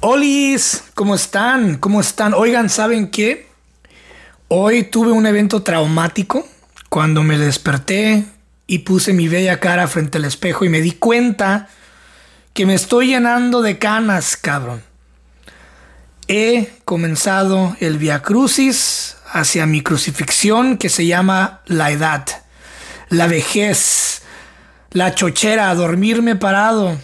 Olis, ¿cómo están? ¿Cómo están? Oigan, ¿saben qué? Hoy tuve un evento traumático cuando me desperté y puse mi bella cara frente al espejo y me di cuenta que me estoy llenando de canas, cabrón. He comenzado el Via Crucis hacia mi crucifixión que se llama la edad, la vejez, la chochera, dormirme parado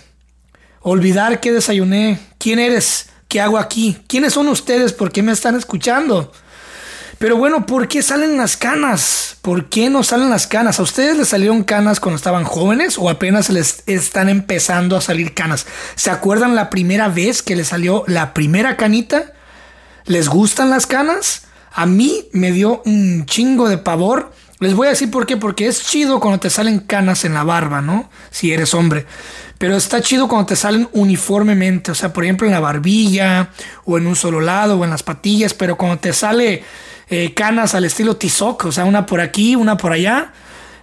olvidar que desayuné, quién eres, qué hago aquí, quiénes son ustedes, por qué me están escuchando. Pero bueno, ¿por qué salen las canas? ¿Por qué no salen las canas? ¿A ustedes les salieron canas cuando estaban jóvenes o apenas les están empezando a salir canas? ¿Se acuerdan la primera vez que les salió la primera canita? ¿Les gustan las canas? A mí me dio un chingo de pavor les voy a decir por qué, porque es chido cuando te salen canas en la barba, ¿no? Si eres hombre. Pero está chido cuando te salen uniformemente, o sea, por ejemplo en la barbilla, o en un solo lado, o en las patillas, pero cuando te sale eh, canas al estilo Tizoc, o sea, una por aquí, una por allá,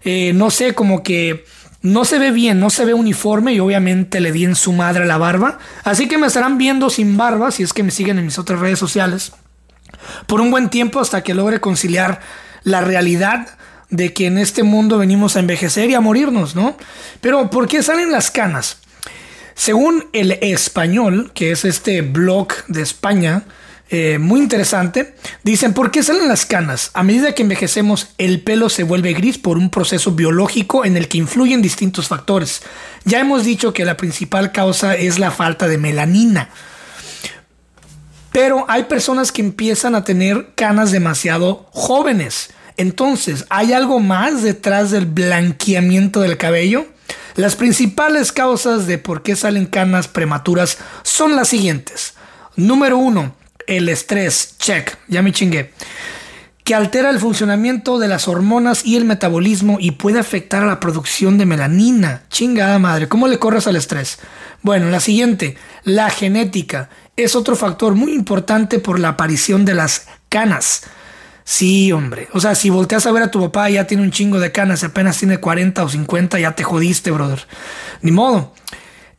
eh, no sé, como que no se ve bien, no se ve uniforme y obviamente le di en su madre la barba. Así que me estarán viendo sin barba, si es que me siguen en mis otras redes sociales, por un buen tiempo hasta que logre conciliar la realidad de que en este mundo venimos a envejecer y a morirnos, ¿no? Pero ¿por qué salen las canas? Según el español, que es este blog de España, eh, muy interesante, dicen, ¿por qué salen las canas? A medida que envejecemos, el pelo se vuelve gris por un proceso biológico en el que influyen distintos factores. Ya hemos dicho que la principal causa es la falta de melanina. Pero hay personas que empiezan a tener canas demasiado jóvenes. Entonces, ¿hay algo más detrás del blanqueamiento del cabello? Las principales causas de por qué salen canas prematuras son las siguientes. Número uno, el estrés. Check, ya me chingué. Que altera el funcionamiento de las hormonas y el metabolismo y puede afectar a la producción de melanina. Chingada madre, ¿cómo le corres al estrés? Bueno, la siguiente, la genética. Es otro factor muy importante por la aparición de las canas. Sí, hombre. O sea, si volteas a ver a tu papá ya tiene un chingo de canas apenas tiene 40 o 50, ya te jodiste, brother. Ni modo.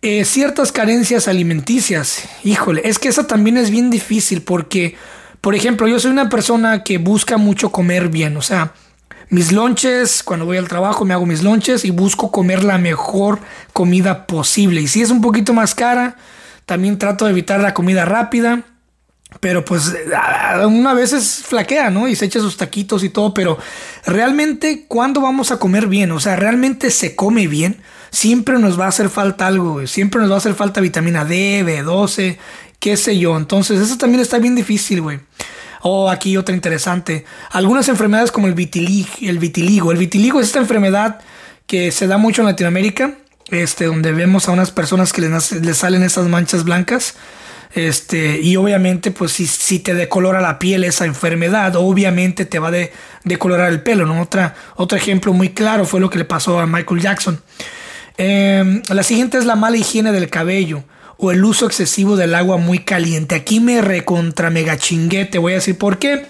Eh, ciertas carencias alimenticias. Híjole, es que esa también es bien difícil porque, por ejemplo, yo soy una persona que busca mucho comer bien. O sea, mis lonches, cuando voy al trabajo me hago mis lonches y busco comer la mejor comida posible. Y si es un poquito más cara, también trato de evitar la comida rápida pero pues una vez flaquea, ¿no? Y se echa sus taquitos y todo, pero realmente, ¿cuándo vamos a comer bien? O sea, ¿realmente se come bien? Siempre nos va a hacer falta algo, siempre nos va a hacer falta vitamina D, B12, qué sé yo. Entonces, eso también está bien difícil, güey. Oh, aquí otra interesante. Algunas enfermedades como el el vitiligo. El vitiligo es esta enfermedad que se da mucho en Latinoamérica, este, donde vemos a unas personas que les, les salen esas manchas blancas. Este, y obviamente, pues si, si, te decolora la piel esa enfermedad, obviamente te va a decolorar el pelo, ¿no? Otra, otro ejemplo muy claro fue lo que le pasó a Michael Jackson. Em, la siguiente es la mala higiene del cabello o el uso excesivo del agua muy caliente. Aquí me recontra mega chingue, te voy a decir por qué.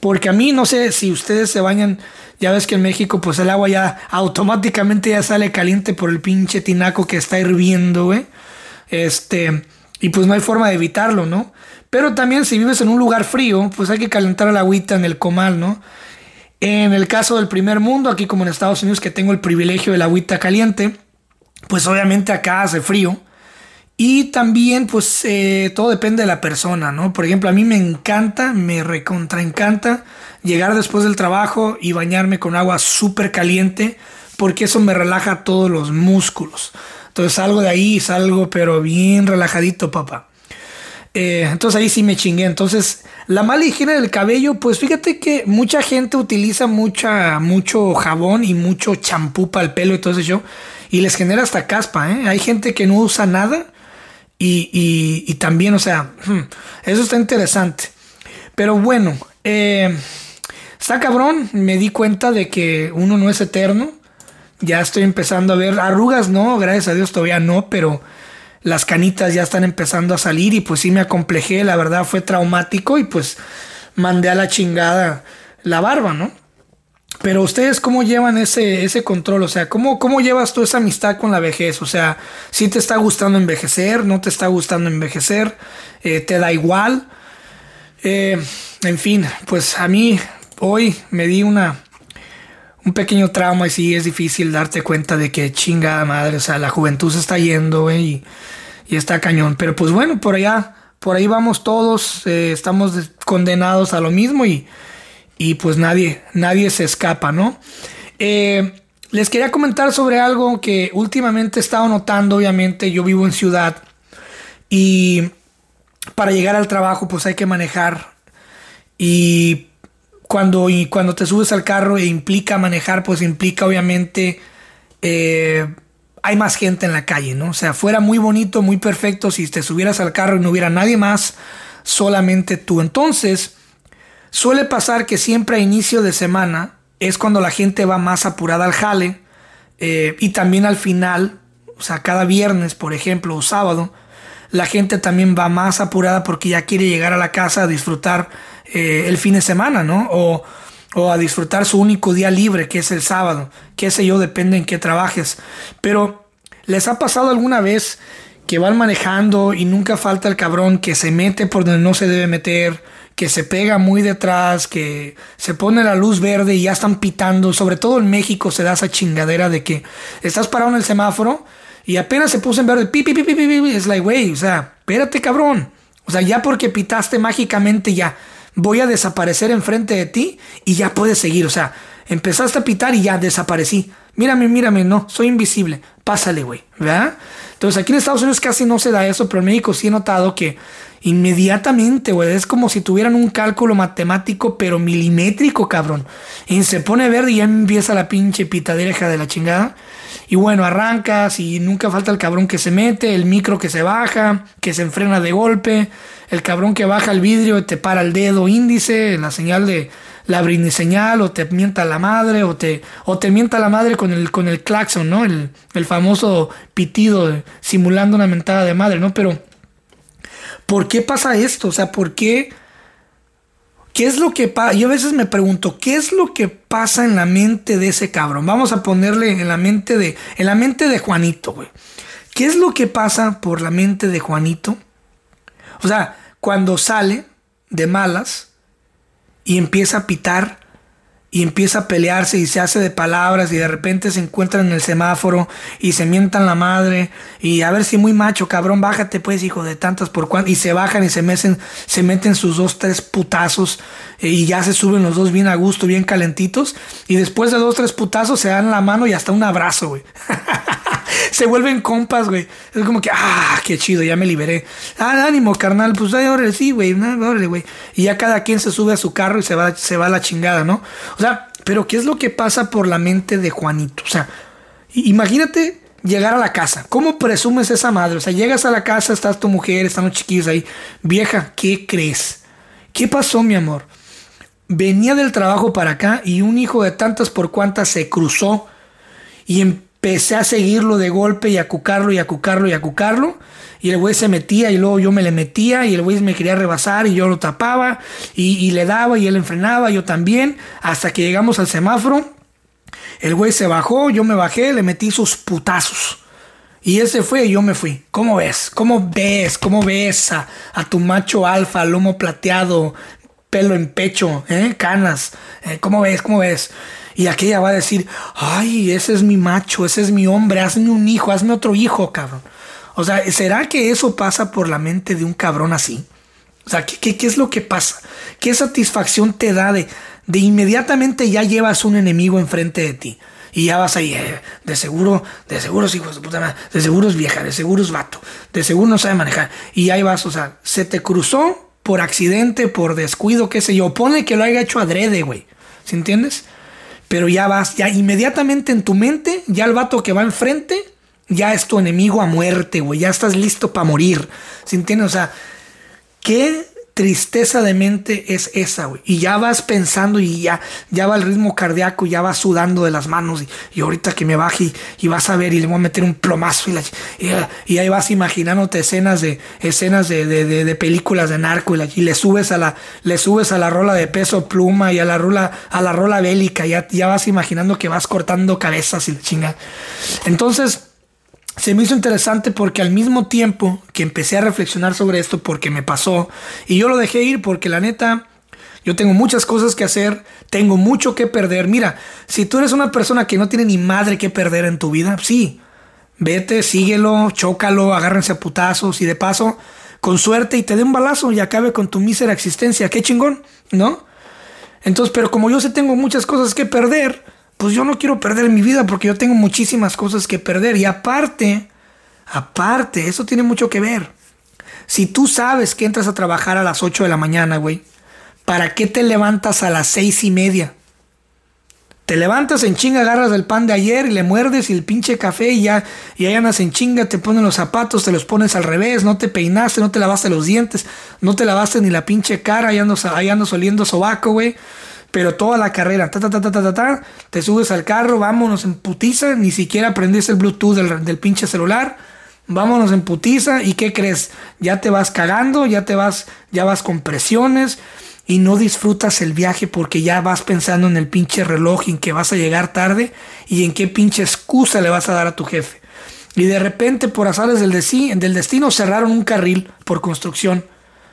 Porque a mí no sé si ustedes se bañan, ya ves que en México pues el agua ya automáticamente ya sale caliente por el pinche tinaco que está hirviendo, güey. Este, y pues no hay forma de evitarlo, ¿no? Pero también si vives en un lugar frío, pues hay que calentar el agüita en el comal, ¿no? En el caso del primer mundo, aquí como en Estados Unidos, que tengo el privilegio del agüita caliente, pues obviamente acá hace frío. Y también, pues eh, todo depende de la persona, ¿no? Por ejemplo, a mí me encanta, me recontra encanta llegar después del trabajo y bañarme con agua súper caliente, porque eso me relaja todos los músculos. Entonces salgo de ahí, salgo pero bien relajadito, papá. Eh, entonces ahí sí me chingué. Entonces, la mala higiene del cabello, pues fíjate que mucha gente utiliza mucha, mucho jabón y mucho champú para el pelo y todo eso. Y les genera hasta caspa, ¿eh? Hay gente que no usa nada. Y, también, o sea, hmm, eso está interesante. Pero bueno, eh, está cabrón. Me di cuenta de que uno no es eterno ya estoy empezando a ver arrugas, no, gracias a Dios todavía no, pero las canitas ya están empezando a salir y pues sí me acomplejé, la verdad fue traumático y pues mandé a la chingada la barba, ¿no? Pero ustedes cómo llevan ese, ese control, o sea, ¿cómo, ¿cómo llevas tú esa amistad con la vejez? O sea, si te está gustando envejecer, no te está gustando envejecer, eh, te da igual. Eh, en fin, pues a mí hoy me di una, un pequeño trauma y sí es difícil darte cuenta de que chinga madre, o sea, la juventud se está yendo, y, y, está cañón. Pero pues bueno, por allá, por ahí vamos todos, eh, estamos condenados a lo mismo y, y pues nadie, nadie se escapa, ¿no? Eh, les quería comentar sobre algo que últimamente he estado notando, obviamente, yo vivo en ciudad y para llegar al trabajo pues hay que manejar y cuando, y cuando te subes al carro e implica manejar, pues implica obviamente eh, hay más gente en la calle, ¿no? O sea, fuera muy bonito, muy perfecto si te subieras al carro y no hubiera nadie más, solamente tú. Entonces, suele pasar que siempre a inicio de semana es cuando la gente va más apurada al jale eh, y también al final, o sea, cada viernes, por ejemplo, o sábado, la gente también va más apurada porque ya quiere llegar a la casa a disfrutar eh, el fin de semana, ¿no? O, a disfrutar su único día libre, que es el sábado. Qué sé yo, depende en qué trabajes. Pero, ¿les ha pasado alguna vez que van manejando y nunca falta el cabrón que se mete por donde no se debe meter? Que se pega muy detrás, que se pone la luz verde y ya están pitando. Sobre todo en México se da esa chingadera de que estás parado en el semáforo y apenas se puso en verde, pi, pi, pi, pi, pi, es like, güey, o sea, espérate, cabrón. O sea, ya porque pitaste mágicamente ya voy a desaparecer enfrente de ti y ya puedes seguir. O sea, empezaste a pitar y ya desaparecí. Mírame, mírame, no, soy invisible. Pásale, güey, ¿verdad? Entonces aquí en Estados Unidos casi no se da eso, pero en México sí he notado que inmediatamente, güey, es como si tuvieran un cálculo matemático, pero milimétrico, cabrón. Y se pone verde y ya empieza la pinche pitadereja de la chingada. Y bueno, arrancas y nunca falta el cabrón que se mete, el micro que se baja, que se enfrena de golpe el cabrón que baja el vidrio y te para el dedo índice, la señal de la señal, o te mienta la madre, o te, o te mienta la madre con el, con el claxon, ¿no? El, famoso pitido simulando una mentada de madre, ¿no? Pero, ¿por qué pasa esto? O sea, ¿por qué? ¿Qué es lo que pasa? Yo a veces me pregunto, ¿qué es lo que pasa en la mente de ese cabrón? Vamos a ponerle en la mente de, en la mente de Juanito, güey. ¿Qué es lo que pasa por la mente de Juanito? O sea, cuando sale de malas y empieza a pitar y empieza a pelearse y se hace de palabras y de repente se encuentran en el semáforo y se mientan la madre y a ver si muy macho, cabrón, bájate pues, hijo de tantas por cuánto y se bajan y se meten, se meten sus dos, tres putazos eh, y ya se suben los dos bien a gusto, bien calentitos y después de dos, tres putazos se dan la mano y hasta un abrazo, güey. se vuelven compas, güey. Es como que, ah, qué chido, ya me liberé. Ah, ánimo, carnal, pues órale, sí, güey, órale, güey. Y ya cada quien se sube a su carro y se va, se va a la chingada, ¿no? O sea, pero ¿qué es lo que pasa por la mente de Juanito? O sea, imagínate llegar a la casa. ¿Cómo presumes esa madre? O sea, llegas a la casa, estás tu mujer, están los chiquillos ahí. Vieja, ¿qué crees? ¿Qué pasó, mi amor? Venía del trabajo para acá y un hijo de tantas por cuantas se cruzó y empezó Empecé a seguirlo de golpe y a cucarlo y a cucarlo y a cucarlo. Y el güey se metía y luego yo me le metía y el güey me quería rebasar y yo lo tapaba y, le daba y él enfrenaba, yo también. Hasta que llegamos al semáforo. El güey se bajó, yo me bajé, le metí sus putazos. Y ese fue y yo me fui. ¿Cómo ves? ¿Cómo ves? ¿Cómo ves a, tu macho alfa, lomo plateado, pelo en pecho, eh? canas? Eh, ¿Cómo ves? ¿Cómo ves? Y aquella va a decir, ay, ese es mi macho, ese es mi hombre, hazme un hijo, hazme otro hijo, cabrón. O sea, ¿será que eso pasa por la mente de un cabrón así? O sea, ¿qué, qué, es lo que pasa? ¿Qué satisfacción te da de, de inmediatamente ya llevas un enemigo enfrente de ti? Y ya vas ahí, eh, de seguro, de seguro es hijo de puta madre, de seguro es vieja, de seguro es vato, de seguro no sabe manejar. Y ahí vas, o sea, se te cruzó por accidente, por descuido, qué sé yo. Pone que lo haya hecho adrede, güey. ¿Sí entiendes? Pero ya vas, ya inmediatamente en tu mente, ya el vato que va enfrente, ya es tu enemigo a muerte, güey, ya estás listo para morir. ¿Sí entiendes? O sea, ¿qué, tristeza de mente es esa, güey. Y ya vas pensando y ya, ya va el ritmo cardíaco, ya vas sudando de las manos. Y, ahorita que me baje y, vas a ver y le voy a meter un plomazo. Y, y, ahí vas imaginándote escenas de escenas de, de, películas de narco. Y, le subes a la le subes a la rola de peso pluma y a la rola, a la rola bélica. Ya, ya vas imaginando que vas cortando cabezas y la chinga. Entonces se me hizo interesante porque al mismo tiempo que empecé a reflexionar sobre esto porque me pasó y yo lo dejé ir porque la neta yo tengo muchas cosas que hacer, tengo mucho que perder. Mira, si tú eres una persona que no tiene ni madre que perder en tu vida, sí, vete, síguelo, chócalo, agárrense a putazos y de paso, con suerte y te dé un balazo y acabe con tu mísera existencia. Qué chingón, ¿no? Entonces, pero como yo sé tengo muchas cosas que perder, pues yo no quiero perder mi vida porque yo tengo muchísimas cosas que perder. Y aparte, aparte, eso tiene mucho que ver. Si tú sabes que entras a trabajar a las 8 de la mañana, güey, ¿para qué te levantas a las seis y media? Te levantas en chinga, agarras el pan de ayer y le muerdes y el pinche café y ya, y ahí andas en chinga, te ponen los zapatos, te los pones al revés, no te peinaste, no te lavaste los dientes, no te lavaste ni la pinche cara, ahí andas, ahí andas oliendo sobaco, güey pero toda la carrera, ta, ta, ta, ta, ta, ta, te subes al carro, vámonos en putiza, ni siquiera prendiste el Bluetooth del, del pinche celular, vámonos en putiza, ¿y qué crees? Ya te vas cagando, ya te vas, ya vas con presiones y no disfrutas el viaje porque ya vas pensando en el pinche reloj en que vas a llegar tarde y en qué pinche excusa le vas a dar a tu jefe. Y de repente, por azares del, del destino, cerraron un carril por construcción.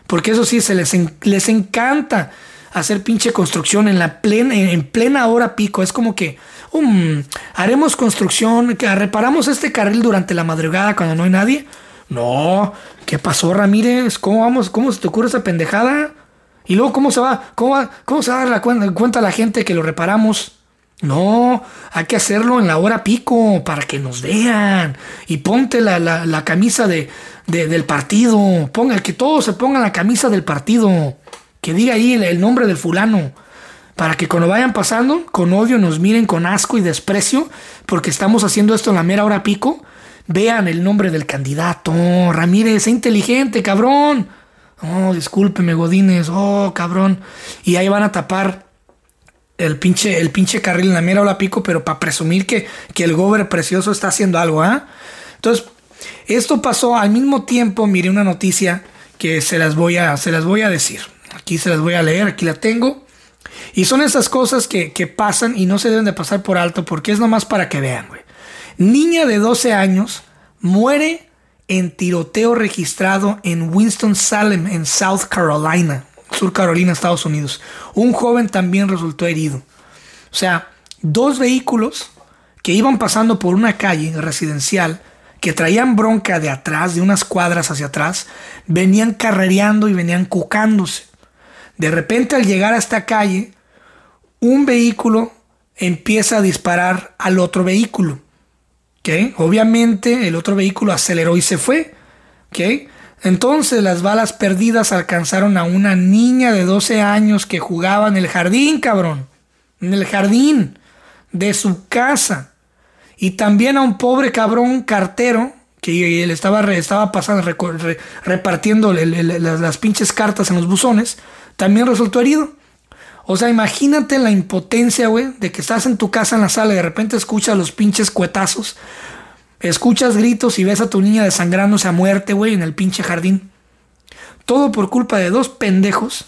Porque eso sí, se les, les encanta hacer pinche construcción en la plena, en plena hora pico. Es como que um, haremos construcción, que reparamos este carril durante la madrugada cuando no hay nadie. No, ¿qué pasó, Ramírez? ¿Cómo vamos? ¿Cómo se te ocurre esa pendejada? Y luego, ¿cómo se va? ¿Cómo, cómo se va a dar la cuenta, cuenta la gente que lo reparamos? No, hay que hacerlo en la hora pico para que nos vean. Y ponte la, la, camisa de, del partido. Ponga, que todos se pongan la camisa del partido que diga ahí el, nombre del fulano, para que cuando vayan pasando con odio nos miren con asco y desprecio, porque estamos haciendo esto en la mera hora pico, vean el nombre del candidato, Ramírez, inteligente, cabrón. Oh, discúlpeme, Godínez, oh, cabrón. Y ahí van a tapar el pinche, el pinche carril en la mera hora pico, pero para presumir que, que el gober precioso está haciendo algo, ¿ah? Entonces, esto pasó al mismo tiempo, miré una noticia que se las voy a, se las voy a decir. Aquí se las voy a leer, aquí la tengo. Y son esas cosas que, pasan y no se deben de pasar por alto porque es nomás para que vean, güey. Niña de 12 años muere en tiroteo registrado en Winston-Salem, en South Carolina, Sur Carolina, Estados Unidos. Un joven también resultó herido. O sea, dos vehículos que iban pasando por una calle residencial que traían bronca de atrás, de unas cuadras hacia atrás, venían carrereando y venían cucándose. De repente al llegar a esta calle, un vehículo empieza a disparar al otro vehículo. ¿okay? Obviamente el otro vehículo aceleró y se fue. ¿okay? Entonces las balas perdidas alcanzaron a una niña de 12 años que jugaba en el jardín, cabrón. En el jardín de su casa. Y también a un pobre cabrón cartero que él estaba, estaba pasando, repartiendo las pinches cartas en los buzones también resultó herido. O sea, imagínate la impotencia, güey, de que estás en tu casa en la sala y de repente escuchas los pinches cuetazos, escuchas gritos y ves a tu niña desangrándose a muerte, güey, en el pinche jardín. Todo por culpa de dos pendejos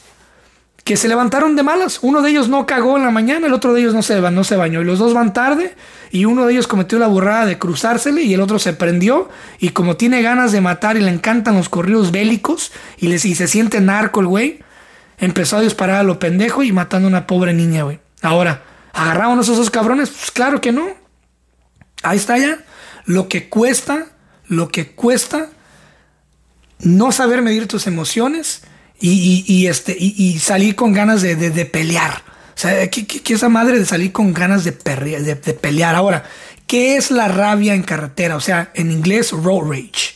que se levantaron de malas. Uno de ellos no cagó en la mañana, el otro de ellos no se, no se bañó. Y los dos van tarde y uno de ellos cometió la burrada de cruzársele y el otro se prendió. Y como tiene ganas de matar y le encantan los corridos bélicos y, les, y se siente narco el güey, empezó a disparar a lo pendejo y matando a una pobre niña, güey. Ahora, ¿agarramos a esos cabrones? Pues claro que no. Ahí está ya. Lo que cuesta, lo que cuesta no saber medir tus emociones y, este, y, salir con ganas de, pelear. O sea, ¿qué, qué, esa madre de salir con ganas de, de, pelear? Ahora, ¿qué es la rabia en carretera? O sea, en inglés, road rage.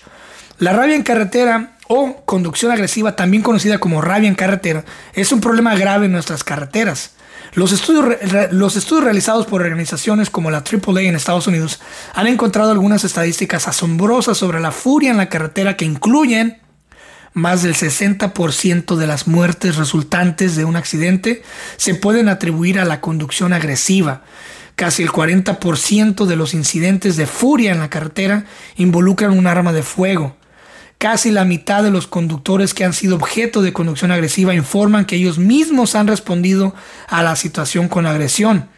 La rabia en carretera o conducción agresiva, también conocida como rabia en carretera, es un problema grave en nuestras carreteras. Los estudios, los estudios realizados por organizaciones como la AAA en Estados Unidos han encontrado algunas estadísticas asombrosas sobre la furia en la carretera que incluyen más del 60% de las muertes resultantes de un accidente se pueden atribuir a la conducción agresiva. Casi el 40% de los incidentes de furia en la carretera involucran un arma de fuego. Casi la mitad de los conductores que han sido objeto de conducción agresiva informan que ellos mismos han respondido a la situación con agresión.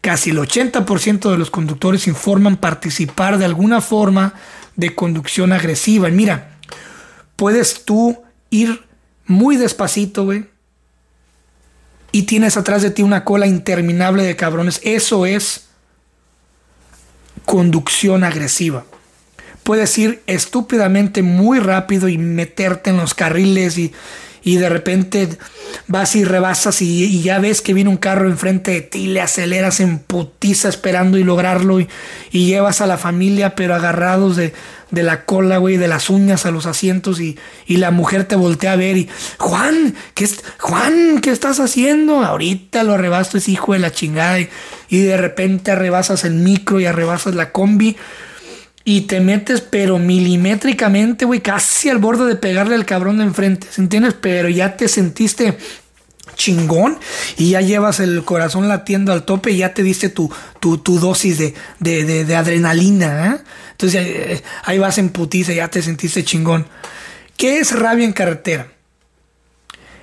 Casi el 80% de los conductores informan participar de alguna forma de conducción agresiva. Y mira, puedes tú ir muy despacito, güey. Y tienes atrás de ti una cola interminable de cabrones. Eso es conducción agresiva. Puedes ir estúpidamente muy rápido y meterte en los carriles y, y de repente vas y rebasas y, ya ves que viene un carro enfrente de ti, le aceleras en putiza esperando y lograrlo y, y llevas a la familia pero agarrados de, de la cola, güey, de las uñas a los asientos y, la mujer te voltea a ver y, Juan, ¿qué, es, Juan, ¿qué estás haciendo? Ahorita lo arrebasto, es hijo de la chingada y, y de repente arrebasas el micro y arrebasas la combi y te metes, pero milimétricamente, güey, casi al borde de pegarle al cabrón de enfrente, ¿entiendes? Pero ya te sentiste chingón y ya llevas el corazón latiendo al tope y ya te diste tu, tu, dosis de, de, adrenalina. ¿eh? Entonces eh, ahí vas en putiza, ya te sentiste chingón. ¿Qué es rabia en carretera?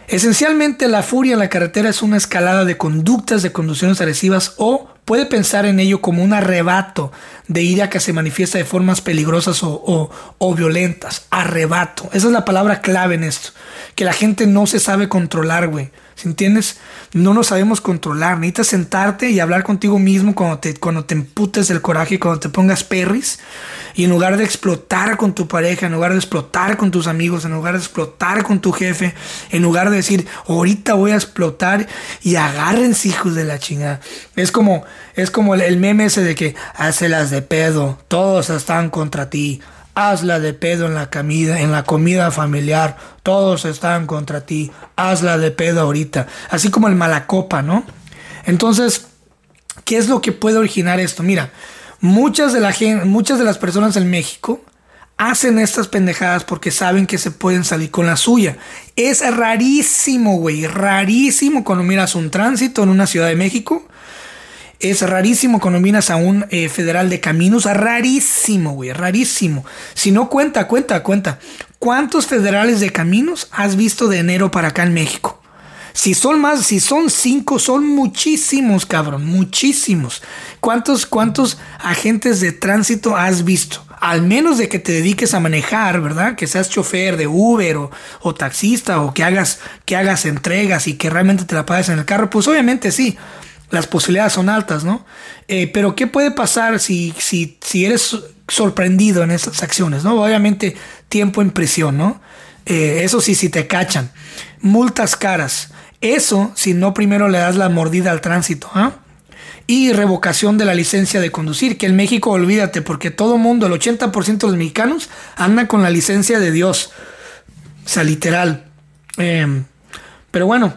Esencialmente la furia en la carretera es una escalada de conductas de conducciones agresivas o puede pensar en ello como un arrebato de ira que se manifiesta de formas peligrosas o, violentas. Arrebato. Esa es la palabra clave en esto. Que la gente no se sabe controlar, güey. ¿Sí entiendes? No nos sabemos controlar. Necesitas sentarte y hablar contigo mismo cuando te, cuando te emputes del coraje cuando te pongas perris. Y en lugar de explotar con tu pareja, en lugar de explotar con tus amigos, en lugar de explotar con tu jefe, en lugar de decir, ahorita voy a explotar y agárrense hijos de la chingada. Es como, es como el, meme ese de que las de pedo, todos están contra ti hazla de pedo en la comida, en la comida familiar, todos están contra ti, hazla de pedo ahorita, así como el malacopa, ¿no? Entonces, ¿qué es lo que puede originar esto? Mira, muchas de, muchas de las personas en México hacen estas pendejadas porque saben que se pueden salir con la suya. Es rarísimo, güey, rarísimo cuando miras un tránsito en una ciudad de México es rarísimo cuando miras a un eh, federal de caminos. Rarísimo, güey. Rarísimo. Si no cuenta, cuenta, cuenta. ¿Cuántos federales de caminos has visto de enero para acá en México? Si son más, si son cinco, son muchísimos, cabrón. Muchísimos. ¿Cuántos, cuántos agentes de tránsito has visto? Al menos de que te dediques a manejar, ¿verdad? Que seas chofer de Uber o, o taxista o que hagas, que hagas entregas y que realmente te la pagues en el carro. Pues obviamente sí las posibilidades son altas, ¿no? Eh, pero ¿qué puede pasar si, si, si eres sorprendido en esas acciones, ¿no? Obviamente tiempo en prisión, ¿no? Eh, eso sí, si te cachan. Multas caras. Eso si no primero le das la mordida al tránsito, ¿ah? Y revocación de la licencia de conducir, que en México olvídate, porque todo mundo, el 80% de los mexicanos, anda con la licencia de Dios. O sea, literal. Em, pero bueno,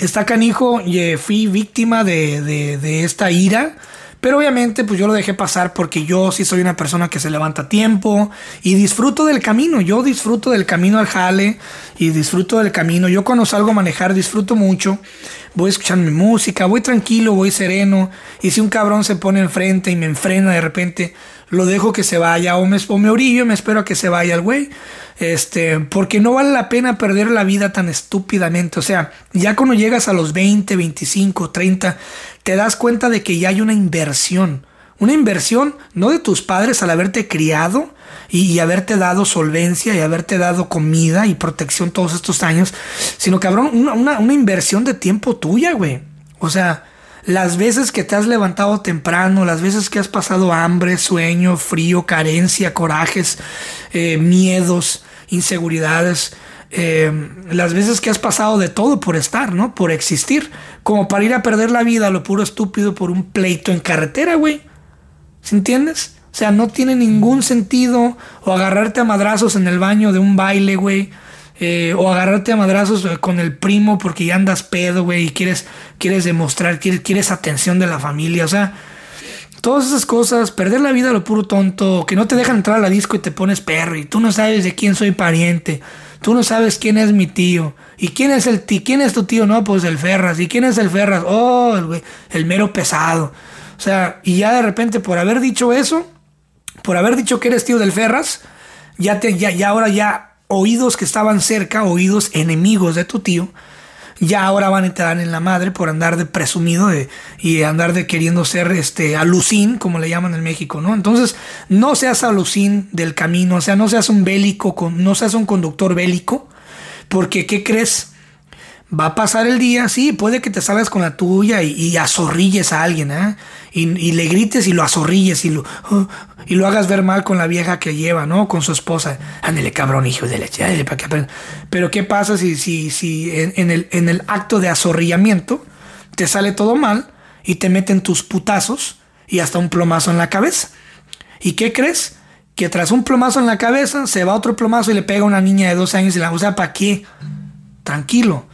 está canijo y fui víctima de, esta ira. Pero obviamente pues yo lo dejé pasar porque yo sí soy una persona que se levanta a tiempo y disfruto del camino. Yo disfruto del camino al jale y disfruto del camino. Yo cuando salgo a manejar disfruto mucho. Voy escuchando mi música, voy tranquilo, voy sereno. Y si un cabrón se pone enfrente y me enfrena de repente, lo dejo que se vaya o me, o me orillo y me espero a que se vaya el güey. Este, porque no vale la pena perder la vida tan estúpidamente. O sea, ya cuando llegas a los 20, 25, 30, te das cuenta de que ya hay una inversión. Una inversión no de tus padres al haberte criado y, haberte dado solvencia y haberte dado comida y protección todos estos años, sino cabrón, una, una, una inversión de tiempo tuya, güey. O sea, las veces que te has levantado temprano, las veces que has pasado hambre, sueño, frío, carencia, corajes, eh, miedos, inseguridades, eh, las veces que has pasado de todo por estar, ¿no? Por existir, como para ir a perder la vida, lo puro estúpido, por un pleito en carretera, güey. ¿Se entiendes? O sea, no tiene ningún sentido o agarrarte a madrazos en el baño de un baile, güey eh, o agarrarte a madrazos eh, con el primo porque ya andas pedo, güey, y quieres, quieres demostrar, quieres, quieres atención de la familia, o sea, todas esas cosas, perder la vida a lo puro tonto, que no te dejan entrar a la disco y te pones perro y tú no sabes de quién soy pariente. Tú no sabes quién es mi tío. ¿Y quién es el tío? ¿Quién es tu tío? No, pues el Ferras. ¿Y quién es el Ferras? Oh, el, el mero pesado. O sea, y ya de repente por haber dicho eso, por haber dicho que eres tío del Ferras, ya, te, ya, ya ahora ya oídos que estaban cerca, oídos enemigos de tu tío, ya ahora van a dan en la madre por andar de presumido de, y andar de queriendo ser este alucín, como le llaman en México, ¿no? Entonces, no seas alucín del camino, o sea, no seas un bélico, no seas un conductor bélico, porque ¿qué crees? Va a pasar el día, sí, puede que te salgas con la tuya y, y azorrilles a alguien, ¿eh? Y, le grites y lo azorrilles y lo, y lo hagas ver mal con la vieja que lleva, ¿no? Con su esposa. Ándele, cabrón, hijo de leche, ándale, para que Pero ¿qué pasa si, si, si en, el, en el acto de azorrillamiento te sale todo mal y te meten tus putazos y hasta un plomazo en la cabeza? ¿Y qué crees? Que tras un plomazo en la cabeza se va otro plomazo y le pega a una niña de 12 años y la usa ¿para qué? Tranquilo.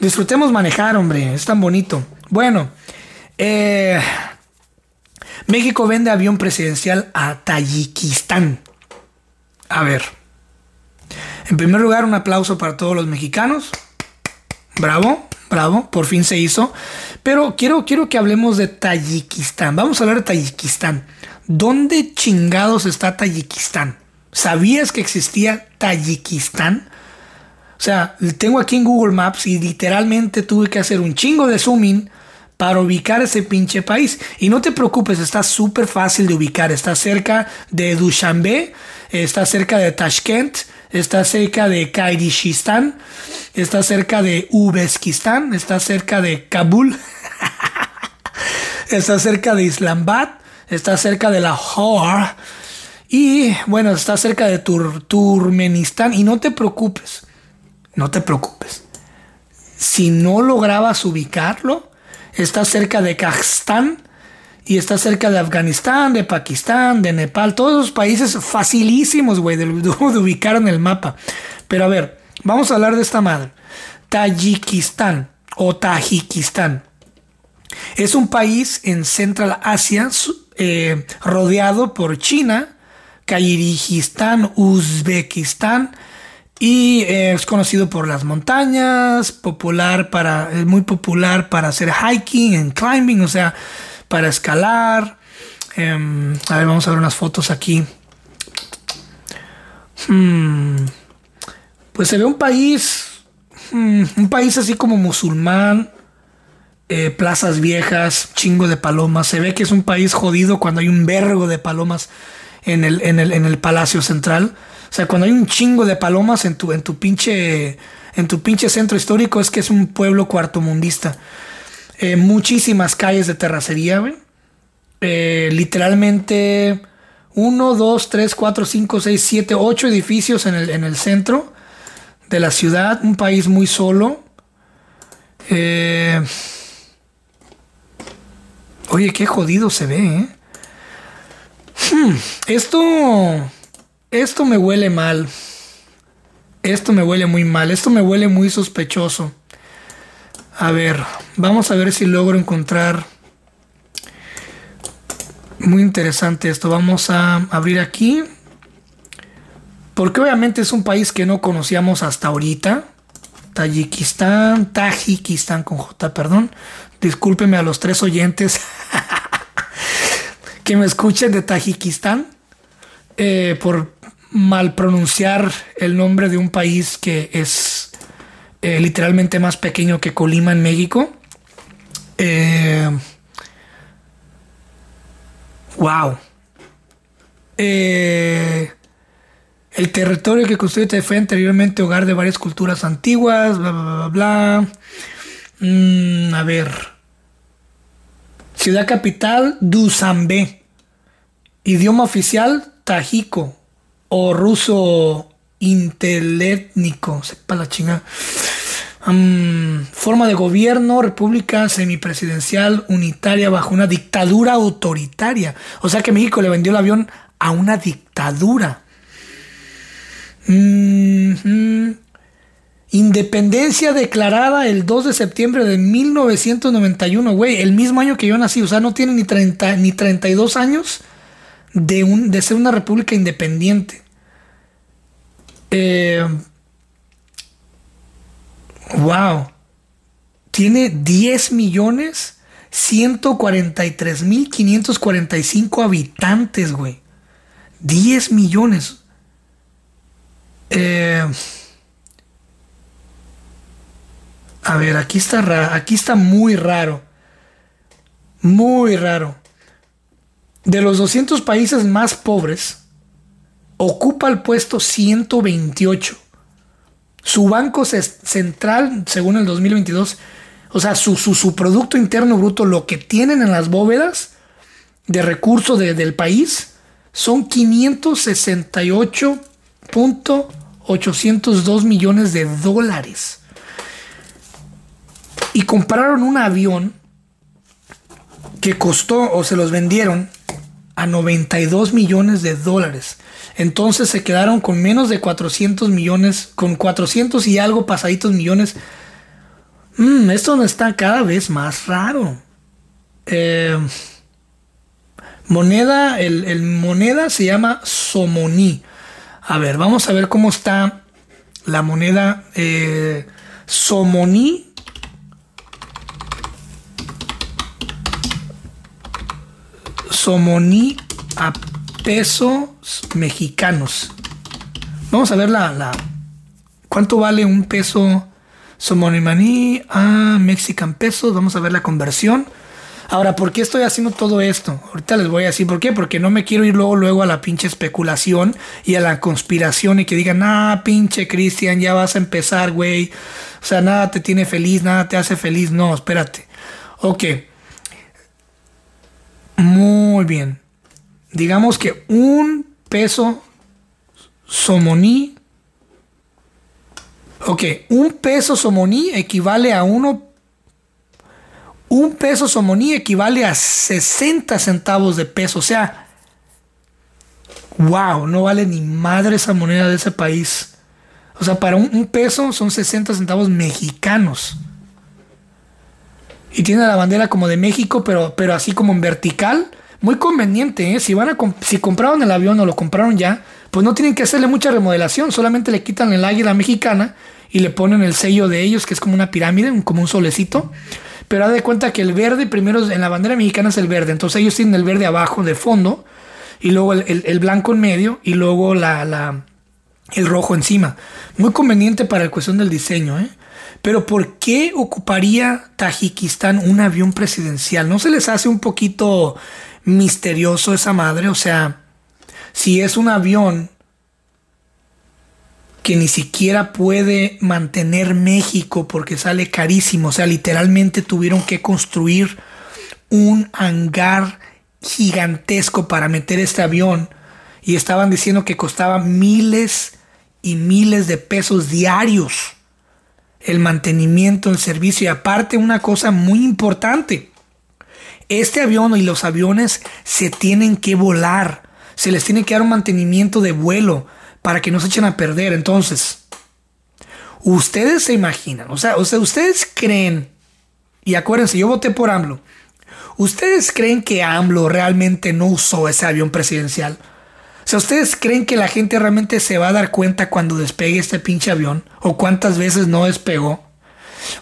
Disfrutemos manejar, hombre, es tan bonito. Bueno, eh, México vende avión presidencial a Tayikistán. A ver. En primer lugar, un aplauso para todos los mexicanos. Bravo, bravo, por fin se hizo. Pero quiero, quiero que hablemos de Tayikistán. Vamos a hablar de Tayikistán. ¿Dónde chingados está Tayikistán? ¿Sabías que existía Tayikistán? O sea, tengo aquí en Google Maps y literalmente tuve que hacer un chingo de zooming para ubicar ese pinche país. Y no te preocupes, está súper fácil de ubicar. Está cerca de Dushanbe, está cerca de Tashkent, está cerca de Kyrgyzstán, está cerca de Uzbekistán, está cerca de Kabul, está cerca de Islamabad, está cerca de Lahore y bueno, está cerca de Turmenistán. Y no te preocupes, no te preocupes. Si no lograbas ubicarlo, está cerca de Kazajstán y está cerca de Afganistán, de Pakistán, de Nepal, todos esos países facilísimos, güey, de, ubicar en el mapa. Pero a ver, vamos a hablar de esta madre. Tayikistán o Tajikistán. Es un país en Central Asia eh, rodeado por China, Kirguistán, Uzbekistán, y eh, es conocido por las montañas, popular para, es muy popular para hacer hiking and climbing, o sea, para escalar. Em, a ver, vamos a ver unas fotos aquí. Hmm, pues se ve un país, hmm, un país así como musulmán, eh, plazas viejas, chingo de palomas. Se ve que es un país jodido cuando hay un vergo de palomas en el, en el, en el palacio central. O sea, cuando hay un chingo de palomas en tu, en tu pinche. En tu pinche centro histórico es que es un pueblo cuartomundista. Eh, muchísimas calles de terracería, güey. Eh, literalmente 1, 2, 3, 4, 5, 6, 7, 8 edificios en el, en el centro de la ciudad. Un país muy solo. Eh, oye, qué jodido se ve, ¿eh? Hmm, esto esto me huele mal. Esto me huele muy mal. Esto me huele muy sospechoso. A ver, vamos a ver si logro encontrar... Muy interesante esto. Vamos a abrir aquí. Porque obviamente es un país que no conocíamos hasta ahorita. Tayikistán, Tajikistán con J, perdón. Discúlpeme a los tres oyentes que me escuchen de Tajikistán eh, por mal pronunciar el nombre de un país que es eh, literalmente más pequeño que Colima en México. Eh, wow. Eh, el territorio que construye fue anteriormente hogar de varias culturas antiguas, bla, bla, bla, bla. Mm, a ver. Ciudad capital, Dushanbe. Idioma oficial, Tajico o ruso intelétnico, sepa la chinga. forma de gobierno, república semipresidencial unitaria bajo una dictadura autoritaria. O sea que México le vendió el avión a una dictadura. Independencia declarada el 2 de septiembre de 1991, güey, el mismo año que yo nací, o sea, no tiene ni, 30, ni 32 años de, un, de ser una república independiente. Eh, wow. Tiene 10 millones 143 mil 545 habitantes, güey. 10 millones. Eh, a ver, aquí está Aquí está muy raro. Muy raro. De los 200 países más pobres, ocupa el puesto 128. Su banco central, según el 2022, o sea, su, su, Producto Interno Bruto, lo que tienen en las bóvedas de recursos del país, son 568.802 millones de dólares. Y compraron un avión que costó o se los vendieron a 92 millones de dólares. Entonces se quedaron con menos de 400 millones, con 400 y algo pasaditos millones. Mm, esto está cada vez más raro. Eh, moneda, el, moneda se llama Somoní. A ver, vamos a ver cómo está la moneda eh, Somoní Somoní a pesos mexicanos. Vamos a ver la, cuánto vale un peso Somoní a Mexican pesos. Vamos a ver la conversión. Ahora, ¿por qué estoy haciendo todo esto? Ahorita les voy a decir por qué. Porque no me quiero ir luego, luego a la pinche especulación y a la conspiración y que digan, ah, pinche Cristian, ya vas a empezar, güey. O sea, nada te tiene feliz, nada te hace feliz. No, espérate. Ok. Muy bien. Digamos que un peso somoní. Ok, un peso somoní equivale a uno. Un peso somoní equivale a 60 centavos de peso. O sea, wow, no vale ni madre esa moneda de ese país. O sea, para un, un peso son 60 centavos mexicanos. Y tiene la bandera como de México, pero, pero así como en vertical. Muy conveniente, ¿eh? Si, van a si compraron el avión o lo compraron ya, pues no tienen que hacerle mucha remodelación, solamente le quitan el águila mexicana y le ponen el sello de ellos, que es como una pirámide, como un solecito. Pero haz de cuenta que el verde, primero en la bandera mexicana es el verde, entonces ellos tienen el verde abajo, de fondo, y luego el, blanco en medio, y luego la, la, el rojo encima. Muy conveniente para la cuestión del diseño, ¿eh? Pero ¿por qué ocuparía Tajikistán un avión presidencial? ¿No se les hace un poquito misterioso esa madre? O sea, si es un avión que ni siquiera puede mantener México porque sale carísimo, o sea, literalmente tuvieron que construir un hangar gigantesco para meter este avión y estaban diciendo que costaba miles y miles de pesos diarios el mantenimiento, el servicio y aparte una cosa muy importante. Este avión y los aviones se tienen que volar. Se les tiene que dar un mantenimiento de vuelo para que no se echen a perder. Entonces, ustedes se imaginan, o sea, o sea, ustedes creen, y acuérdense, yo voté por AMLO. ¿Ustedes creen que AMLO realmente no usó ese avión presidencial? Sea, ¿ustedes creen que la gente realmente se va a dar cuenta cuando despegue este pinche avión? ¿O cuántas veces no despegó?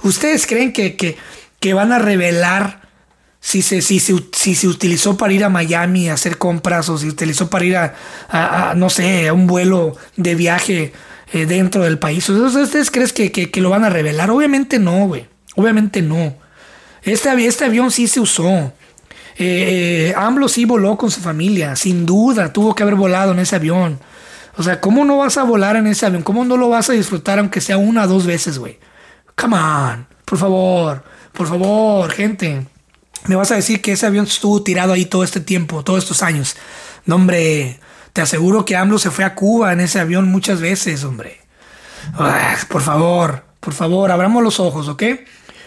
¿Ustedes creen que, que, van a revelar si se, si, si, se utilizó para ir a Miami a hacer compras o si se utilizó para ir a, no sé, a un vuelo de viaje eh, dentro del país? ¿Ustedes creen que, que, lo van a revelar? Obviamente no, güey. Obviamente no. Este, este avión sí se usó. Eh, AMLO sí voló con su familia, sin duda, tuvo que haber volado en ese avión. O sea, ¿cómo no vas a volar en ese avión? ¿Cómo no lo vas a disfrutar aunque sea una o dos veces, güey? Come on, por favor, por favor, gente. Me vas a decir que ese avión estuvo tirado ahí todo este tiempo, todos estos años. No, hombre, te aseguro que AMLO se fue a Cuba en ese avión muchas veces, hombre. por favor, por favor, abramos los ojos, ¿ok?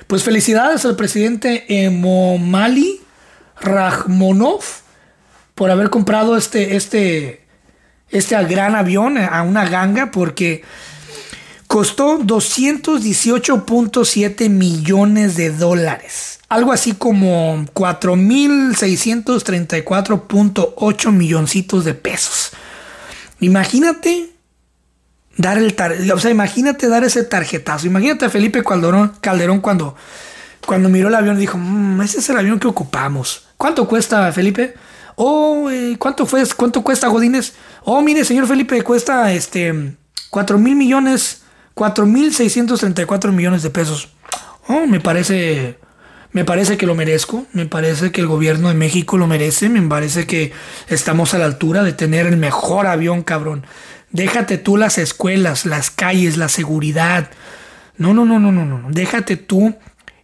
Pues felicidades al presidente Emomali Rajmonov por haber comprado este, este, este gran avión a una ganga porque costó 218.7 millones de dólares. Algo así como 4.634.8 milloncitos de pesos. Imagínate dar el tar o sea, imagínate dar ese tarjetazo. Imagínate a Felipe Calderón, Calderón cuando, cuando miró el avión y dijo, mmm, ese es el avión que ocupamos. ¿Cuánto cuesta, Felipe? Oh, eh, ¿cuánto fue? ¿Cuánto cuesta Godínez? Oh, mire, señor Felipe, cuesta este 4 mil millones, 4 mil 634 millones de pesos. Oh, me parece me parece que lo merezco, me parece que el gobierno de México lo merece, me parece que estamos a la altura de tener el mejor avión, cabrón. Déjate tú las escuelas, las calles, la seguridad. No, no, no, no, no, no. Déjate tú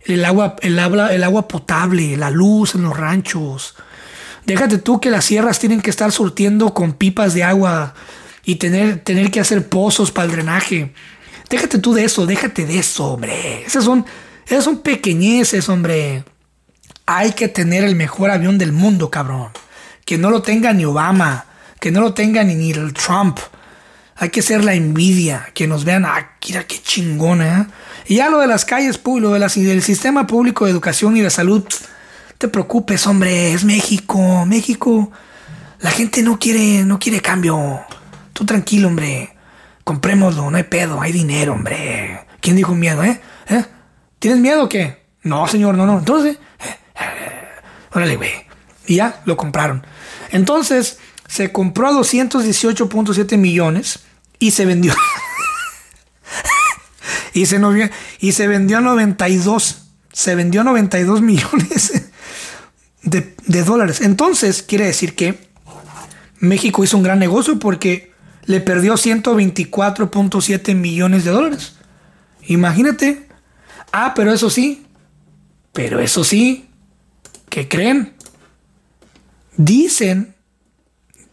el agua, el agua, el agua potable, la luz en los ranchos. Déjate tú que las sierras tienen que estar surtiendo con pipas de agua y tener, tener que hacer pozos para el drenaje. Déjate tú de eso, déjate de eso, hombre. Esas son esas son pequeñeces, hombre. Hay que tener el mejor avión del mundo, cabrón. Que no lo tenga ni Obama, que no lo tenga ni, ni el Trump. Hay que ser la envidia, que nos vean, ah, mira qué chingona. ¿eh? Y ya lo de las calles, lo de del sistema público de educación y de salud, te preocupes, hombre, es México, México. La gente no quiere, no quiere cambio. Tú tranquilo, hombre. Comprémoslo, no hay pedo, hay dinero, hombre. ¿Quién dijo miedo, eh? ¿Eh? ¿Tienes miedo o qué? No, señor, no, no. Entonces, órale, güey. Y ya lo compraron. Entonces, se compró a 218.7 millones y se vendió. y, se y se vendió a 92. Se vendió a 92 millones de, de dólares. Entonces, quiere decir que México hizo un gran negocio porque le perdió 124.7 millones de dólares. Imagínate Ah, pero eso sí, pero eso sí, ¿qué creen? Dicen,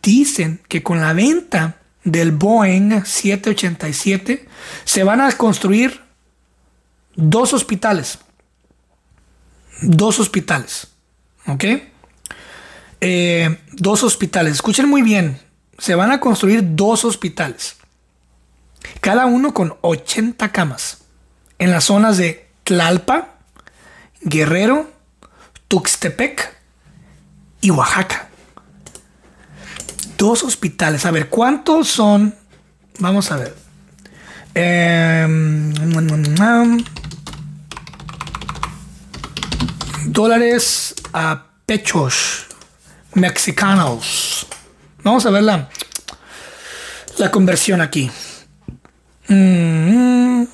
dicen que con la venta del Boeing 787 se van a construir dos hospitales. Dos hospitales. ¿Ok? Eh, dos hospitales. Escuchen muy bien. Se van a construir dos hospitales. Cada uno con 80 camas. En las zonas de Tlalpa, Guerrero, Tuxtepec y Oaxaca. Dos hospitales. A ver, ¿cuántos son? Vamos a ver. Em, dólares a pechos mexicanos. Vamos a ver la, la conversión aquí. Mm,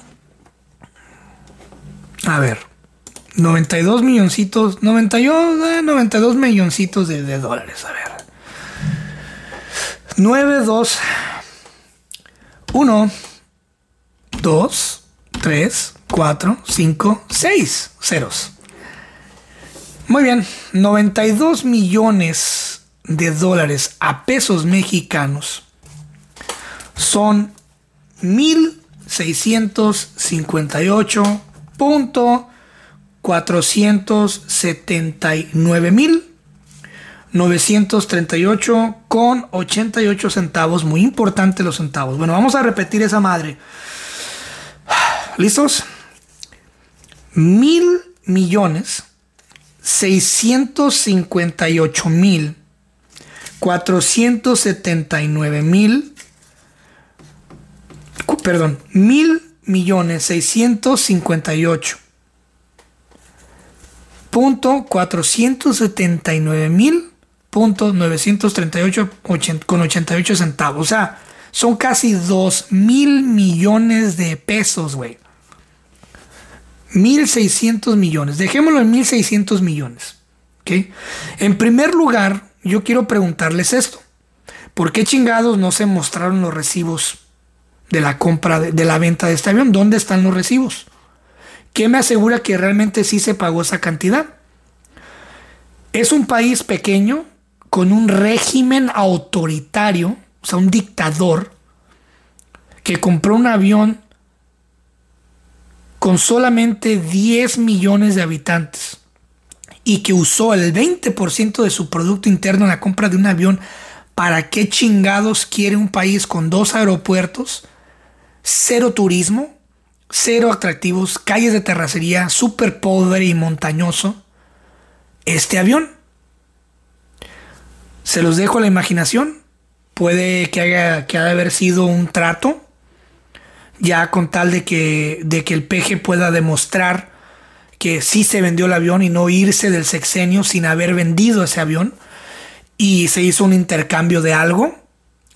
a ver, 92 milloncitos, 92, 92 eh, milloncitos de, de dólares, a ver. 9, 2, 1, 2, 3, 4, 5, 6 ceros. Muy bien, 92 millones de dólares a pesos mexicanos son 1658 punto 479 mil 938 con 88 centavos. Muy importante los centavos. Bueno, vamos a repetir esa madre. ¿Listos? Mil millones 658 mil 479 mil perdón, mil millones seiscientos cincuenta y ocho punto cuatrocientos setenta y nueve mil punto novecientos treinta y ocho con ochenta y ocho centavos. O sea, son casi dos mil millones de pesos, güey. Mil seiscientos millones. Dejémoslo en mil seiscientos millones. ¿ok? En primer lugar, yo quiero preguntarles esto. ¿Por qué chingados no se mostraron los recibos de la compra, de, la venta de este avión. ¿Dónde están los recibos? ¿Qué me asegura que realmente sí se pagó esa cantidad? Es un país pequeño con un régimen autoritario, o sea, un dictador, que compró un avión con solamente 10 millones de habitantes y que usó el 20% de su Producto Interno en la compra de un avión, ¿para qué chingados quiere un país con dos aeropuertos cero turismo, cero atractivos, calles de terracería, súper pobre y montañoso. Este avión. Se los dejo a la imaginación. Puede que haya que haber sido un trato ya con tal de que, de que el peje pueda demostrar que sí se vendió el avión y no irse del sexenio sin haber vendido ese avión. Y se hizo un intercambio de algo,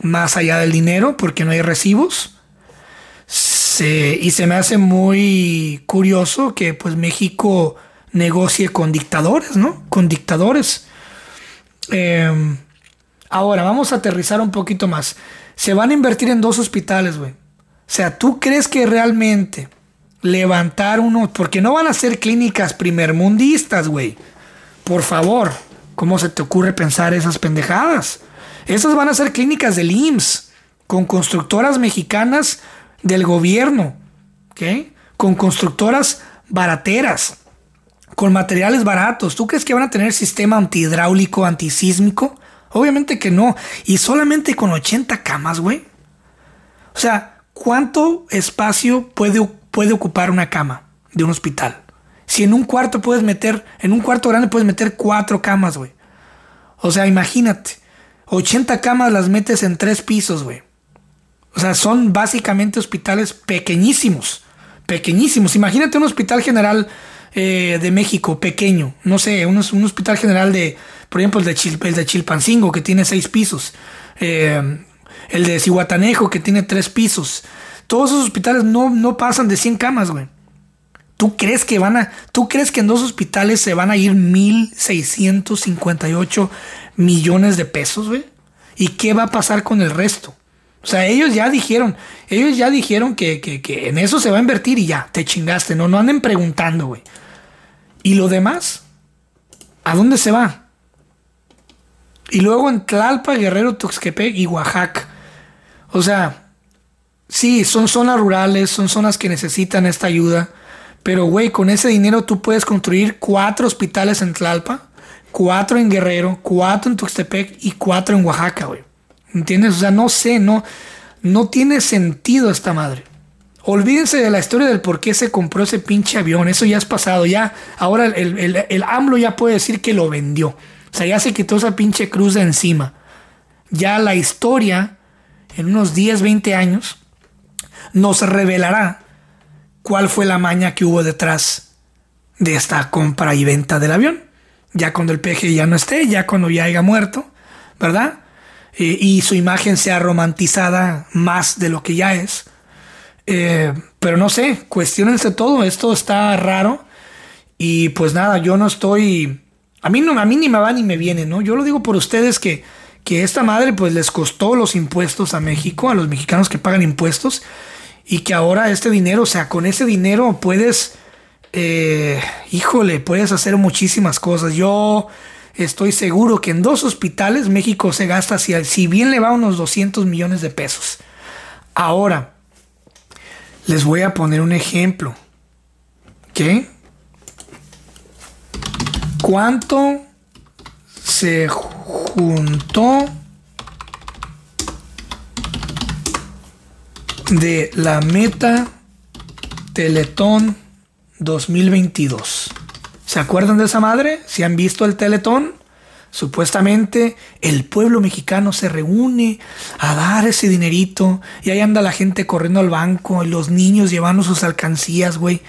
más allá del dinero, porque no hay recibos. y se me hace muy curioso que pues México negocie con dictadores, ¿no? Con dictadores. Em, ahora, vamos a aterrizar un poquito más. Se van a invertir en dos hospitales, güey. O sea, ¿tú crees que realmente levantar uno, porque no van a ser clínicas primermundistas, güey. Por favor, ¿cómo se te ocurre pensar esas pendejadas? Esas van a ser clínicas del IMSS, con constructoras mexicanas del gobierno, ¿ok? Con constructoras barateras, con materiales baratos. ¿Tú crees que van a tener sistema antihidráulico, antisísmico? Obviamente que no. Y solamente con 80 camas, güey. O sea, ¿cuánto espacio puede puede ocupar una cama de un hospital. Si en un cuarto puedes meter, en un cuarto grande puedes meter cuatro camas, güey. O sea, imagínate, 80 camas las metes en tres pisos, güey. O sea, son básicamente hospitales pequeñísimos, pequeñísimos. Imagínate un hospital general eh, de México pequeño, no sé, un, un, hospital general de, por ejemplo, el de, el de Chilpancingo, que tiene seis pisos. Eh, el de Cihuatanejo, que tiene tres pisos. Todos esos hospitales no, no pasan de 100 camas, güey. ¿Tú crees que van a, tú crees que en dos hospitales se van a ir 1.658 millones de pesos, güey? ¿Y qué va a pasar con el resto? O sea, ellos ya dijeron, ellos ya dijeron que, que, en eso se va a invertir y ya, te chingaste, no, no anden preguntando, güey. ¿Y lo demás? ¿A dónde se va? Y luego en Tlalpa, Guerrero, Tuxtepec y Oaxaca. O sea, Sí, son zonas rurales, son zonas que necesitan esta ayuda. Pero, güey, con ese dinero tú puedes construir cuatro hospitales en Tlalpa, cuatro en Guerrero, cuatro en Tuxtepec y cuatro en Oaxaca, güey. ¿Entiendes? O sea, no sé, no, no tiene sentido esta madre. Olvídense de la historia del por qué se compró ese pinche avión. Eso ya es pasado. Ya, ahora el, el, el AMLO ya puede decir que lo vendió. O sea, ya se quitó esa pinche cruz de encima. Ya la historia, en unos 10, 20 años, nos revelará cuál fue la maña que hubo detrás de esta compra y venta del avión. Ya cuando el peje ya no esté, ya cuando ya haya muerto, ¿verdad? Eh, y su imagen sea romantizada más de lo que ya es. Eh, pero no sé, cuestionense todo, esto está raro. Y pues nada, yo no estoy. A mí, no, a mí ni me va ni me viene, ¿no? Yo lo digo por ustedes que, que esta madre pues les costó los impuestos a México, a los mexicanos que pagan impuestos y que ahora este dinero, o sea, con ese dinero puedes, eh, híjole, puedes hacer muchísimas cosas. Yo estoy seguro que en dos hospitales México se gasta, si, si bien le va unos 200 millones de pesos. Ahora, les voy a poner un ejemplo. ¿Qué? ¿Cuánto se juntó de la meta Teletón 2022. ¿Se acuerdan de esa madre? ¿Si han visto el Teletón? Supuestamente el pueblo mexicano se reúne a dar ese dinerito y ahí anda la gente corriendo al banco y los niños llevando sus alcancías, güey.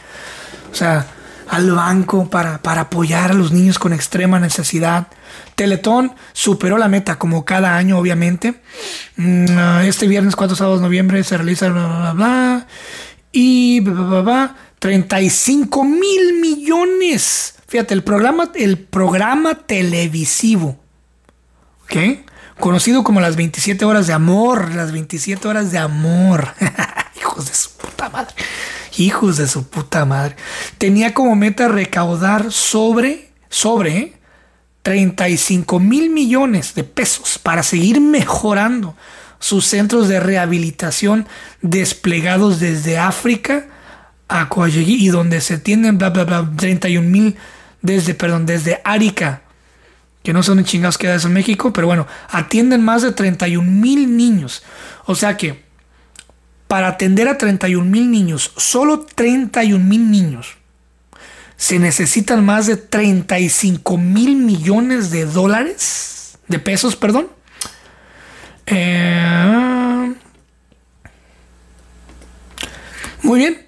O sea, al banco para, para apoyar a los niños con extrema necesidad. Teletón superó la meta como cada año, obviamente. Mm, ah, este viernes 4 sábados de noviembre se realiza bla, bla, bla, y bla, 35 mil millones. Fíjate, el programa, el programa televisivo, ¿ok? Conocido como las 27 horas de amor, las 27 horas de amor. Hijos de su puta madre. Hijos de su puta madre. Tenía como meta recaudar sobre, sobre, 35 mil millones de pesos para seguir mejorando sus centros de rehabilitación desplegados desde África a Coayegui y donde se tienen bla bla bla 31 mil desde perdón desde Arica que no son chingados que en México pero bueno atienden más de 31 mil niños o sea que para atender a 31 mil niños solo 31 mil niños se necesitan más de 35 mil millones de dólares, de pesos, perdón. Muy bien.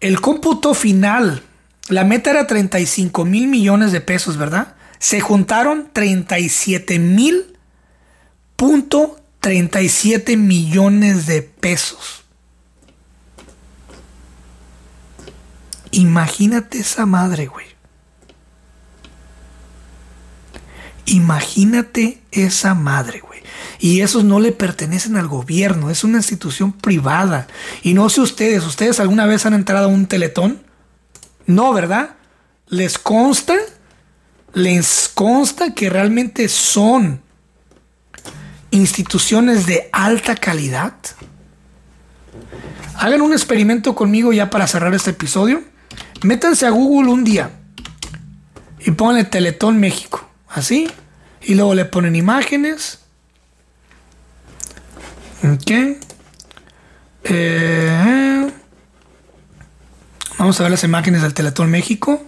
El cómputo final, la meta era 35 mil millones de pesos, ¿verdad? Se juntaron 37 mil punto 37 millones de pesos. Imagínate esa madre, güey. Imagínate esa madre, güey. Y esos no le pertenecen al gobierno, es una institución privada. Y no sé ustedes, ¿ustedes alguna vez han entrado a un teletón? No, ¿verdad? ¿Les consta? ¿Les consta que realmente son instituciones de alta calidad? Hagan un experimento conmigo ya para cerrar este episodio. Métanse a Google un día y pónganle Teletón México, así, y luego le ponen imágenes. Ok. Eh, vamos a ver las imágenes del Teletón México.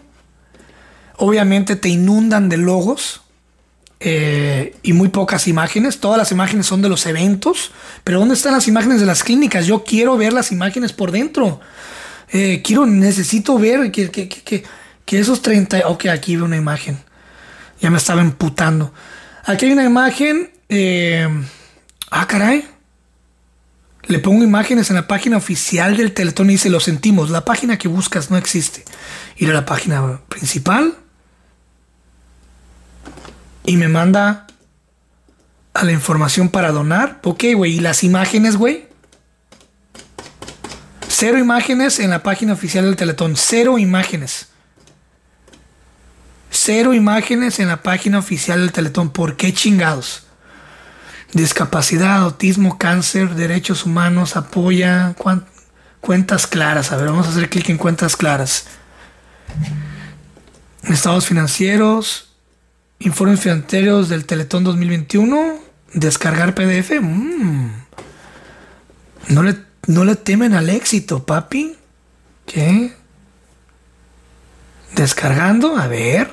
Obviamente te inundan de logos eh, y muy pocas imágenes. Todas las imágenes son de los eventos. Pero ¿dónde están las imágenes de las clínicas? Yo quiero ver las imágenes por dentro. Eh, quiero, necesito ver que, que, que, que, esos 30... Ok, aquí veo una imagen. Ya me estaba emputando. Aquí hay una imagen... Eh, ah, caray. Le pongo imágenes en la página oficial del Teletón y dice, lo sentimos, la página que buscas no existe. Ir a la página principal y me manda a la información para donar. Ok, güey, ¿y las imágenes, güey? Cero imágenes en la página oficial del Teletón. Cero imágenes. Cero imágenes en la página oficial del Teletón. ¿Por qué chingados? Discapacidad, autismo, cáncer, derechos humanos, apoya. Cuentas claras. A ver, vamos a hacer clic en cuentas claras. Estados financieros. Informes financieros del Teletón 2021. Descargar PDF. Mm. No le no le temen al éxito, papi. ¿Qué? Descargando, a ver.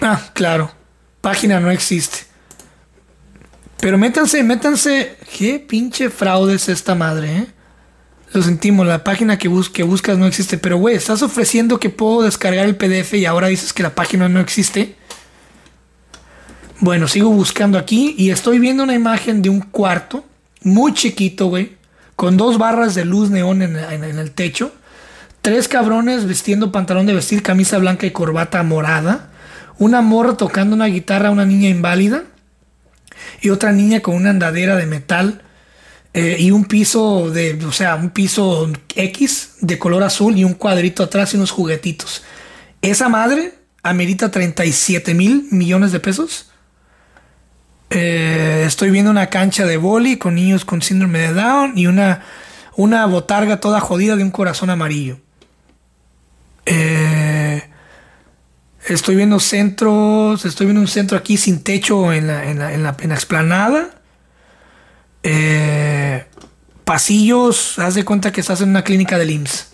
Ah, claro. Página no existe. Pero métanse, métanse. ¿Qué pinche fraude es esta madre, eh? Lo sentimos, la página que, buscas no existe. Pero, güey, estás ofreciendo que puedo descargar el PDF y ahora dices que la página no existe. Bueno, sigo buscando aquí y estoy viendo una imagen de un cuarto muy chiquito, güey, con dos barras de luz neón en, en, el techo. Tres cabrones vestiendo pantalón de vestir, camisa blanca y corbata morada. Una morra tocando una guitarra a una niña inválida. Y otra niña con una andadera de metal eh, y un piso de, o sea, un piso X de color azul y un cuadrito atrás y unos juguetitos. Esa madre amerita 37 mil millones de pesos. Eh, estoy viendo una cancha de boli con niños con síndrome de Down y una, una botarga toda jodida de un corazón amarillo. Eh, estoy viendo centros, estoy viendo un centro aquí sin techo en la, en la, en la, en la explanada. Eh, pasillos, haz de cuenta que estás en una clínica del IMSS.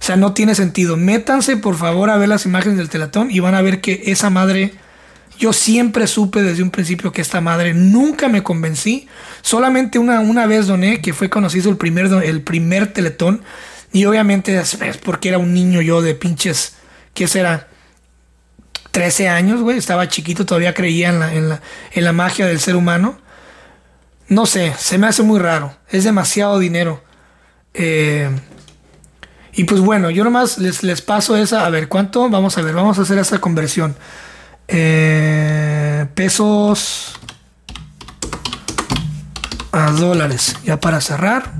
O sea, no tiene sentido. Métanse por favor a ver las imágenes del telatón y van a ver que esa madre, yo siempre supe desde un principio que esta madre nunca me convencí. Solamente una, una vez doné, que fue hizo el primer, el primer teletón. Y obviamente es porque era un niño yo de pinches, ¿qué será? 13 años, güey. Estaba chiquito, todavía creía en la, en la, en la magia del ser humano. No sé, se me hace muy raro. Es demasiado dinero. Eh, y pues bueno, yo nomás les, les paso esa. A ver, ¿cuánto? Vamos a ver, vamos a hacer esa conversión. Eh, pesos a dólares. Ya para cerrar.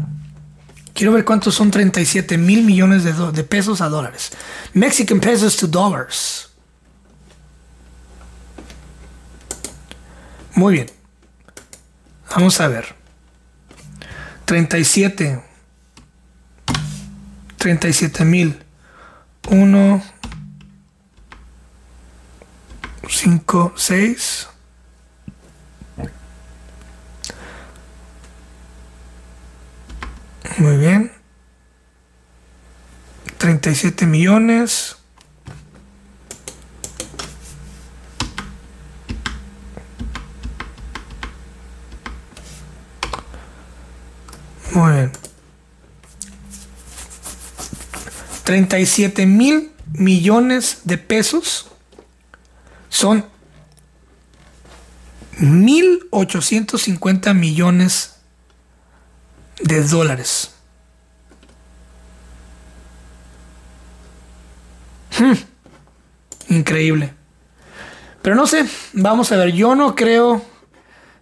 Quiero ver cuántos son 37 mil millones de, de pesos a dólares. Mexican pesos to dollars. Muy bien. Vamos a ver. 37. 37 mil. 1, 5, 6. Muy bien. 37 millones. Muy bien. 37 mil millones de pesos son 1.850 millones de dólares. Hmm. Increíble. Pero no sé, vamos a ver, yo no creo...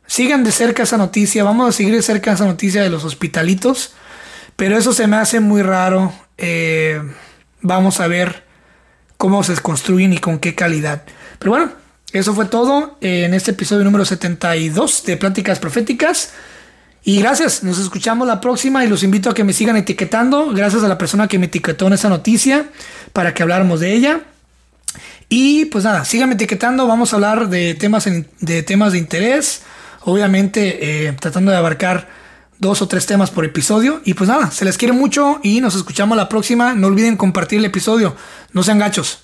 Sigan de cerca esa noticia, vamos a seguir de cerca esa noticia de los hospitalitos, pero eso se me hace muy raro. Eh, vamos a ver cómo se construyen y con qué calidad. Pero bueno, eso fue todo en este episodio número 72 de Pláticas Proféticas. Y gracias, nos escuchamos la próxima y los invito a que me sigan etiquetando. Gracias a la persona que me etiquetó en esa noticia para que habláramos de ella. Y pues nada, síganme etiquetando, vamos a hablar de temas, de, temas de interés, obviamente eh, tratando de abarcar dos o tres temas por episodio. Y pues nada, se les quiere mucho y nos escuchamos la próxima. No olviden compartir el episodio, no sean gachos.